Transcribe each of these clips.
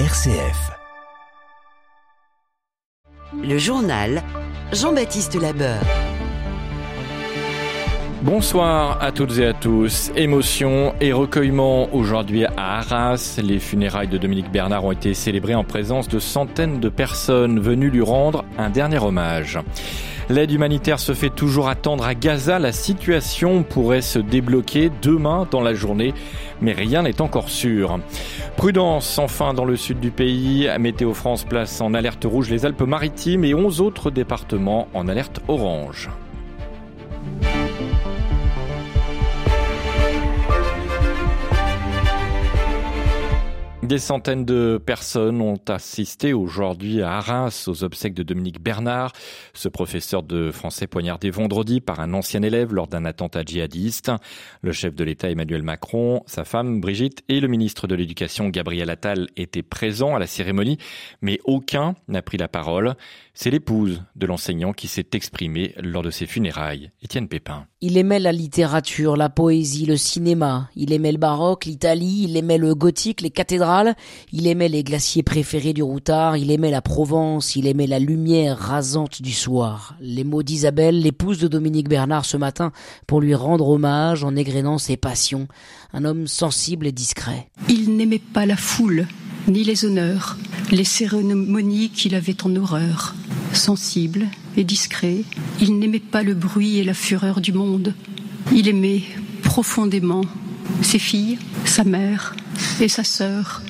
RCF. Le journal Jean-Baptiste Labeur. Bonsoir à toutes et à tous. Émotion et recueillement aujourd'hui à Arras. Les funérailles de Dominique Bernard ont été célébrées en présence de centaines de personnes venues lui rendre un dernier hommage. L'aide humanitaire se fait toujours attendre à Gaza. La situation pourrait se débloquer demain dans la journée, mais rien n'est encore sûr. Prudence enfin dans le sud du pays. Météo France place en alerte rouge les Alpes-Maritimes et 11 autres départements en alerte orange. Des centaines de personnes ont assisté aujourd'hui à Arras aux obsèques de Dominique Bernard, ce professeur de français poignardé vendredi par un ancien élève lors d'un attentat djihadiste. Le chef de l'État Emmanuel Macron, sa femme Brigitte et le ministre de l'Éducation Gabriel Attal étaient présents à la cérémonie, mais aucun n'a pris la parole. C'est l'épouse de l'enseignant qui s'est exprimée lors de ses funérailles. Étienne Pépin. Il aimait la littérature, la poésie, le cinéma. Il aimait le baroque, l'Italie, il aimait le gothique, les cathédrales. Il aimait les glaciers préférés du routard, il aimait la Provence, il aimait la lumière rasante du soir. Les mots d'Isabelle, l'épouse de Dominique Bernard ce matin, pour lui rendre hommage en égrénant ses passions. Un homme sensible et discret. Il n'aimait pas la foule, ni les honneurs, les cérémonies qu'il avait en horreur. Sensible et discret, il n'aimait pas le bruit et la fureur du monde. Il aimait profondément ses filles, sa mère et sa sœur.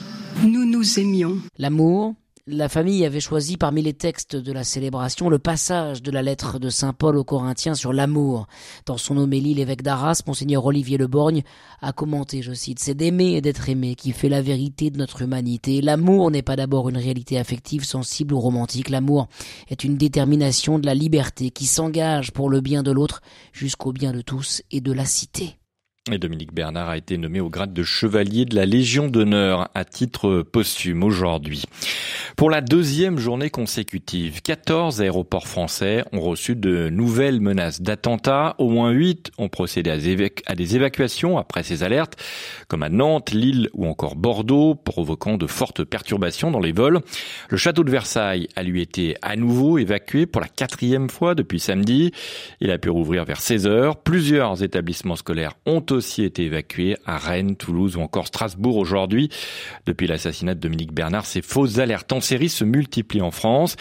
Nous nous aimions. L'amour, la famille avait choisi parmi les textes de la célébration le passage de la lettre de Saint Paul aux Corinthiens sur l'amour. Dans son homélie, l'évêque d'Arras, monseigneur Olivier Le Borgne, a commenté, je cite, c'est d'aimer et d'être aimé qui fait la vérité de notre humanité. L'amour n'est pas d'abord une réalité affective, sensible ou romantique. L'amour est une détermination de la liberté qui s'engage pour le bien de l'autre jusqu'au bien de tous et de la cité. Et Dominique Bernard a été nommé au grade de chevalier de la Légion d'honneur à titre posthume aujourd'hui. Pour la deuxième journée consécutive, 14 aéroports français ont reçu de nouvelles menaces d'attentats. Au moins 8 ont procédé à des évacuations après ces alertes, comme à Nantes, Lille ou encore Bordeaux, provoquant de fortes perturbations dans les vols. Le château de Versailles a lui été à nouveau évacué pour la quatrième fois depuis samedi. Il a pu rouvrir vers 16 heures. Plusieurs établissements scolaires ont aussi été évacués à Rennes, Toulouse ou encore Strasbourg aujourd'hui. Depuis l'assassinat de Dominique Bernard, ces fausses alertes en série se multiplient en France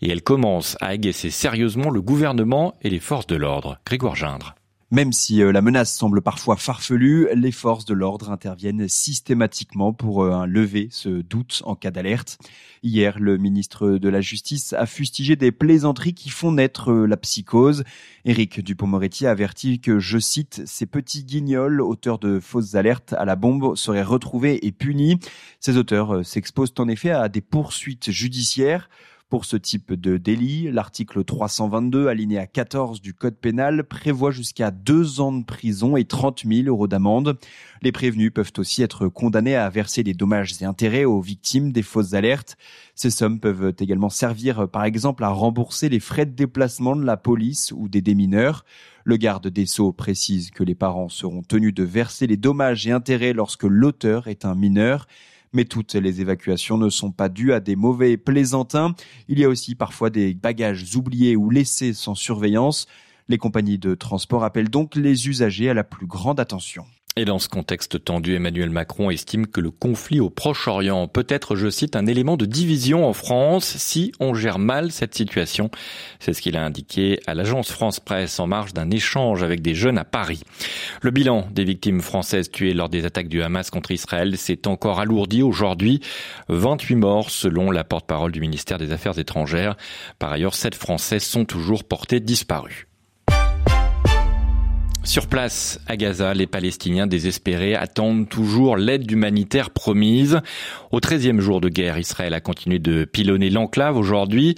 et elles commencent à agacer sérieusement le gouvernement et les forces de l'ordre. Grégoire Gindre. Même si euh, la menace semble parfois farfelue, les forces de l'ordre interviennent systématiquement pour euh, lever ce doute en cas d'alerte. Hier, le ministre de la Justice a fustigé des plaisanteries qui font naître euh, la psychose. Éric Dupont-Moretti a averti que, je cite, ces petits guignols, auteurs de fausses alertes à la bombe, seraient retrouvés et punis. Ces auteurs s'exposent en effet à des poursuites judiciaires. Pour ce type de délit, l'article 322 alinéa 14 du Code pénal prévoit jusqu'à deux ans de prison et 30 000 euros d'amende. Les prévenus peuvent aussi être condamnés à verser des dommages et intérêts aux victimes des fausses alertes. Ces sommes peuvent également servir par exemple à rembourser les frais de déplacement de la police ou des démineurs. Le garde des Sceaux précise que les parents seront tenus de verser les dommages et intérêts lorsque l'auteur est un mineur. Mais toutes les évacuations ne sont pas dues à des mauvais plaisantins. Il y a aussi parfois des bagages oubliés ou laissés sans surveillance. Les compagnies de transport appellent donc les usagers à la plus grande attention. Et dans ce contexte tendu, Emmanuel Macron estime que le conflit au Proche-Orient peut être, je cite, un élément de division en France si on gère mal cette situation. C'est ce qu'il a indiqué à l'agence France Presse en marge d'un échange avec des jeunes à Paris. Le bilan des victimes françaises tuées lors des attaques du Hamas contre Israël s'est encore alourdi aujourd'hui. 28 morts selon la porte-parole du ministère des Affaires étrangères. Par ailleurs, 7 Français sont toujours portés disparus. Sur place, à Gaza, les Palestiniens désespérés attendent toujours l'aide humanitaire promise. Au 13e jour de guerre, Israël a continué de pilonner l'enclave aujourd'hui.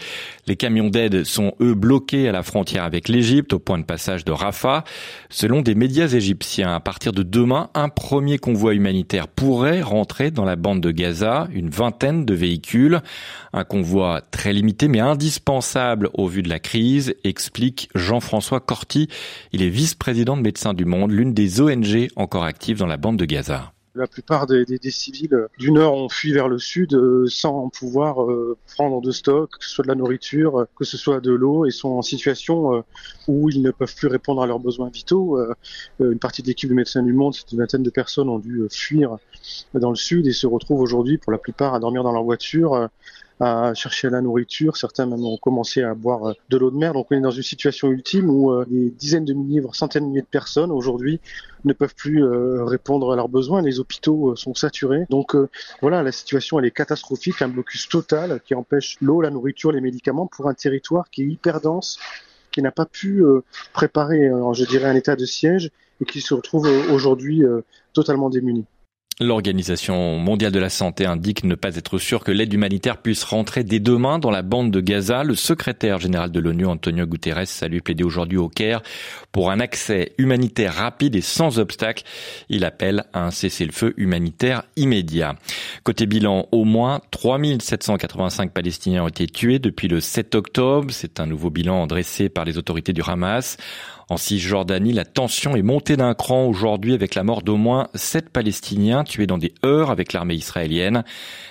Les camions d'aide sont, eux, bloqués à la frontière avec l'Égypte, au point de passage de Rafah. Selon des médias égyptiens, à partir de demain, un premier convoi humanitaire pourrait rentrer dans la bande de Gaza, une vingtaine de véhicules. Un convoi très limité mais indispensable au vu de la crise, explique Jean-François Corti. Il est vice-président de Médecins du Monde, l'une des ONG encore actives dans la bande de Gaza. La plupart des, civils du nord ont fui vers le sud euh, sans pouvoir euh, prendre de stock, que ce soit de la nourriture, que ce soit de l'eau, et sont en situation où ils ne peuvent plus répondre à leurs besoins vitaux. une partie de l'équipe de Médecins du Monde, c'est une vingtaine de personnes, ont dû fuir dans le sud et se retrouvent aujourd'hui pour la plupart à dormir dans leur voiture à chercher la nourriture. Certains même ont commencé à boire euh, de l'eau de mer. Donc on est dans une situation ultime où euh, des dizaines de milliers, voire centaines de milliers de personnes aujourd'hui ne peuvent plus euh, répondre à leurs besoins. Les hôpitaux sont saturés. Donc voilà, la situation elle est catastrophique. Un blocus total qui empêche l'eau, la nourriture, les médicaments pour un territoire qui est hyper dense, qui n'a pas pu préparer, je dirais, un état de siège et qui se retrouve aujourd'hui totalement démuni. L'Organisation mondiale de la santé indique ne pas être sûr que l'aide humanitaire puisse rentrer dès demain dans la bande de Gaza. Le secrétaire général de l'ONU, Antonio Guterres, a lui plaidé aujourd'hui au Caire pour un accès humanitaire rapide et sans obstacle. Il appelle à un cessez-le-feu humanitaire immédiat. Côté bilan, au moins 3785 Palestiniens ont été tués depuis le 7 octobre. C'est un nouveau bilan dressé par les autorités du Hamas. En Cisjordanie, la tension est montée d'un cran aujourd'hui avec la mort d'au moins sept Palestiniens tués dans des heurts avec l'armée israélienne.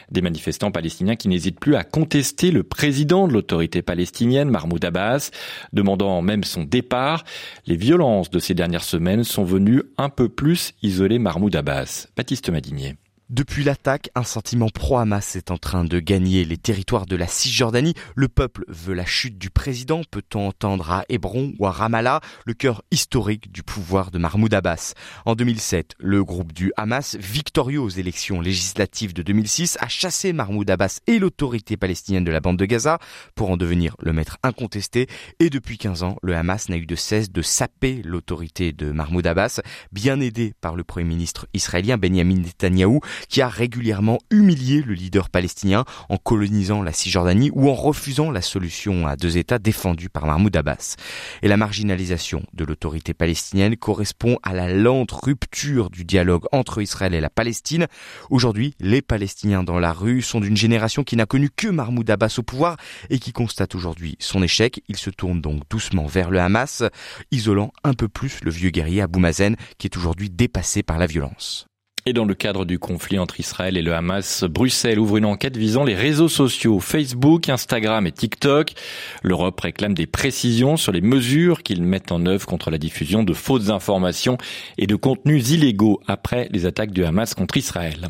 Des manifestants palestiniens qui n'hésitent plus à contester le président de l'autorité palestinienne, Mahmoud Abbas, demandant même son départ. Les violences de ces dernières semaines sont venues un peu plus isoler Mahmoud Abbas. Baptiste Madinier. Depuis l'attaque, un sentiment pro-Hamas est en train de gagner les territoires de la Cisjordanie. Le peuple veut la chute du président, peut-on entendre à Hébron ou à Ramallah, le cœur historique du pouvoir de Mahmoud Abbas. En 2007, le groupe du Hamas, victorieux aux élections législatives de 2006, a chassé Mahmoud Abbas et l'autorité palestinienne de la bande de Gaza pour en devenir le maître incontesté. Et depuis 15 ans, le Hamas n'a eu de cesse de saper l'autorité de Mahmoud Abbas, bien aidé par le premier ministre israélien Benjamin Netanyahou, qui a régulièrement humilié le leader palestinien en colonisant la Cisjordanie ou en refusant la solution à deux États défendue par Mahmoud Abbas. Et la marginalisation de l'autorité palestinienne correspond à la lente rupture du dialogue entre Israël et la Palestine. Aujourd'hui, les Palestiniens dans la rue sont d'une génération qui n'a connu que Mahmoud Abbas au pouvoir et qui constate aujourd'hui son échec. Ils se tournent donc doucement vers le Hamas, isolant un peu plus le vieux guerrier Abou Mazen qui est aujourd'hui dépassé par la violence. Et dans le cadre du conflit entre Israël et le Hamas, Bruxelles ouvre une enquête visant les réseaux sociaux Facebook, Instagram et TikTok. L'Europe réclame des précisions sur les mesures qu'ils mettent en œuvre contre la diffusion de fausses informations et de contenus illégaux après les attaques du Hamas contre Israël.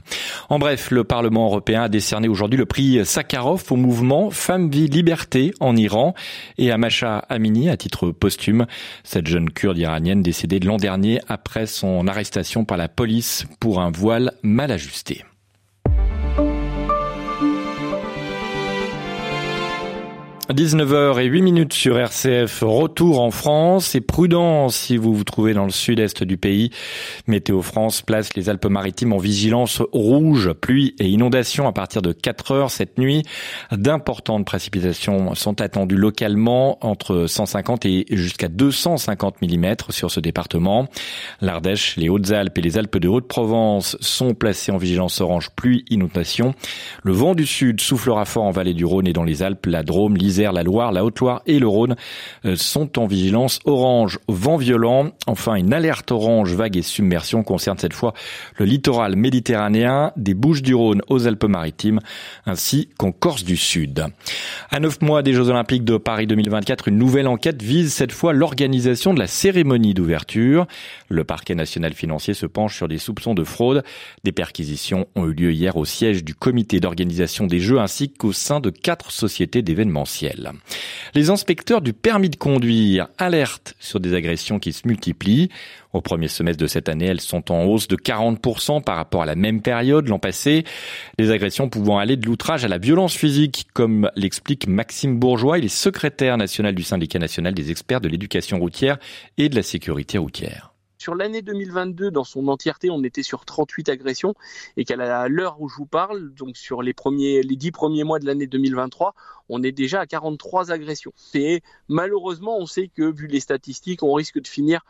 En bref, le Parlement européen a décerné aujourd'hui le prix Sakharov au mouvement Femmes, Vie, Liberté en Iran et à Masha Amini à titre posthume. Cette jeune kurde iranienne décédée l'an dernier après son arrestation par la police pour un un voile mal ajusté. 19h et 8 minutes sur RCF, retour en France et prudence si vous vous trouvez dans le sud-est du pays. Météo France place les Alpes-Maritimes en vigilance rouge, pluie et inondation à partir de 4 heures cette nuit. D'importantes précipitations sont attendues localement entre 150 et jusqu'à 250 mm sur ce département. L'Ardèche, les Hautes-Alpes et les Alpes de Haute-Provence sont placés en vigilance orange pluie inondation. Le vent du sud soufflera fort en vallée du Rhône et dans les Alpes, la Drôme, la Loire, la Haute-Loire et le Rhône euh, sont en vigilance orange, vent violent. Enfin, une alerte orange, vague et submersion concerne cette fois le littoral méditerranéen des Bouches-du-Rhône aux Alpes-Maritimes ainsi qu'en Corse du Sud. À neuf mois des Jeux Olympiques de Paris 2024, une nouvelle enquête vise cette fois l'organisation de la cérémonie d'ouverture. Le parquet national financier se penche sur des soupçons de fraude. Des perquisitions ont eu lieu hier au siège du comité d'organisation des Jeux ainsi qu'au sein de quatre sociétés d'événementiel. Les inspecteurs du permis de conduire alertent sur des agressions qui se multiplient. Au premier semestre de cette année, elles sont en hausse de 40% par rapport à la même période l'an passé. Les agressions pouvant aller de l'outrage à la violence physique, comme l'explique Maxime Bourgeois. Il est secrétaire national du syndicat national des experts de l'éducation routière et de la sécurité routière. Sur l'année 2022, dans son entièreté, on était sur 38 agressions et qu'à l'heure où je vous parle, donc sur les premiers, les 10 premiers mois de l'année 2023, on est déjà à 43 agressions. Et malheureusement, on sait que vu les statistiques, on risque de finir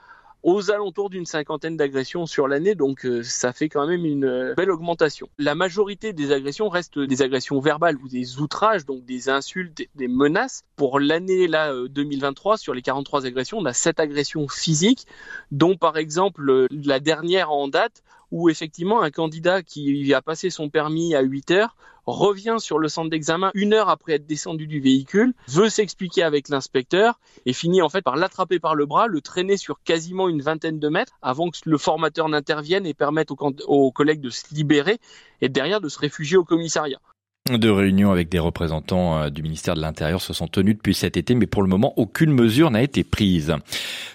aux alentours d'une cinquantaine d'agressions sur l'année, donc euh, ça fait quand même une euh, belle augmentation. La majorité des agressions restent des agressions verbales ou des outrages, donc des insultes, des menaces. Pour l'année là 2023, euh, sur les 43 agressions, on a 7 agressions physiques, dont par exemple la dernière en date où effectivement un candidat qui a passé son permis à 8 heures revient sur le centre d'examen une heure après être descendu du véhicule, veut s'expliquer avec l'inspecteur et finit en fait par l'attraper par le bras, le traîner sur quasiment une vingtaine de mètres avant que le formateur n'intervienne et permette aux, aux collègues de se libérer et derrière de se réfugier au commissariat. Deux réunions avec des représentants euh, du ministère de l'Intérieur se sont tenues depuis cet été, mais pour le moment, aucune mesure n'a été prise.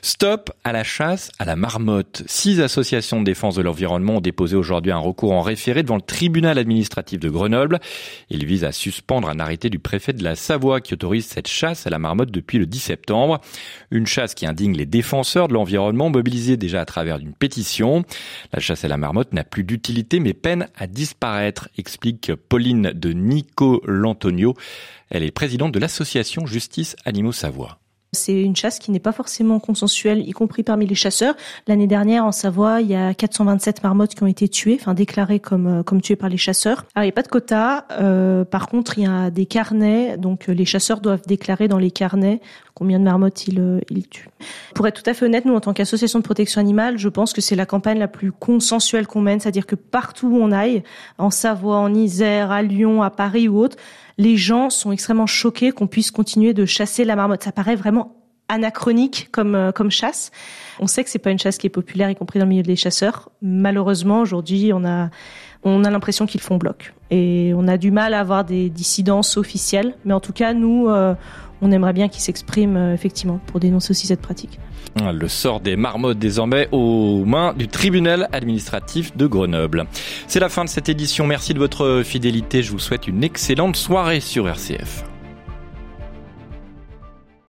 Stop à la chasse à la marmotte. Six associations de défense de l'environnement ont déposé aujourd'hui un recours en référé devant le tribunal administratif de Grenoble. Il vise à suspendre un arrêté du préfet de la Savoie qui autorise cette chasse à la marmotte depuis le 10 septembre. Une chasse qui indigne les défenseurs de l'environnement mobilisés déjà à travers une pétition. La chasse à la marmotte n'a plus d'utilité mais peine à disparaître, explique Pauline de Nico Lantonio. Elle est présidente de l'association Justice Animaux Savoie. C'est une chasse qui n'est pas forcément consensuelle, y compris parmi les chasseurs. L'année dernière, en Savoie, il y a 427 marmottes qui ont été tuées, enfin déclarées comme euh, comme tuées par les chasseurs. Alors il n'y a pas de quota. Euh, par contre, il y a des carnets, donc euh, les chasseurs doivent déclarer dans les carnets combien de marmottes ils, ils tuent. Pour être tout à fait honnête, nous en tant qu'association de protection animale, je pense que c'est la campagne la plus consensuelle qu'on mène, c'est-à-dire que partout où on aille, en Savoie, en Isère, à Lyon, à Paris ou autre, les gens sont extrêmement choqués qu'on puisse continuer de chasser la marmotte. Ça paraît vraiment anachronique comme euh, comme chasse. On sait que c'est pas une chasse qui est populaire, y compris dans le milieu des chasseurs. Malheureusement, aujourd'hui, on a on a l'impression qu'ils font bloc et on a du mal à avoir des dissidences officielles. Mais en tout cas, nous, euh, on aimerait bien qu'ils s'expriment euh, effectivement pour dénoncer aussi cette pratique. Le sort des marmottes désormais aux mains du tribunal administratif de Grenoble. C'est la fin de cette édition. Merci de votre fidélité. Je vous souhaite une excellente soirée sur RCF.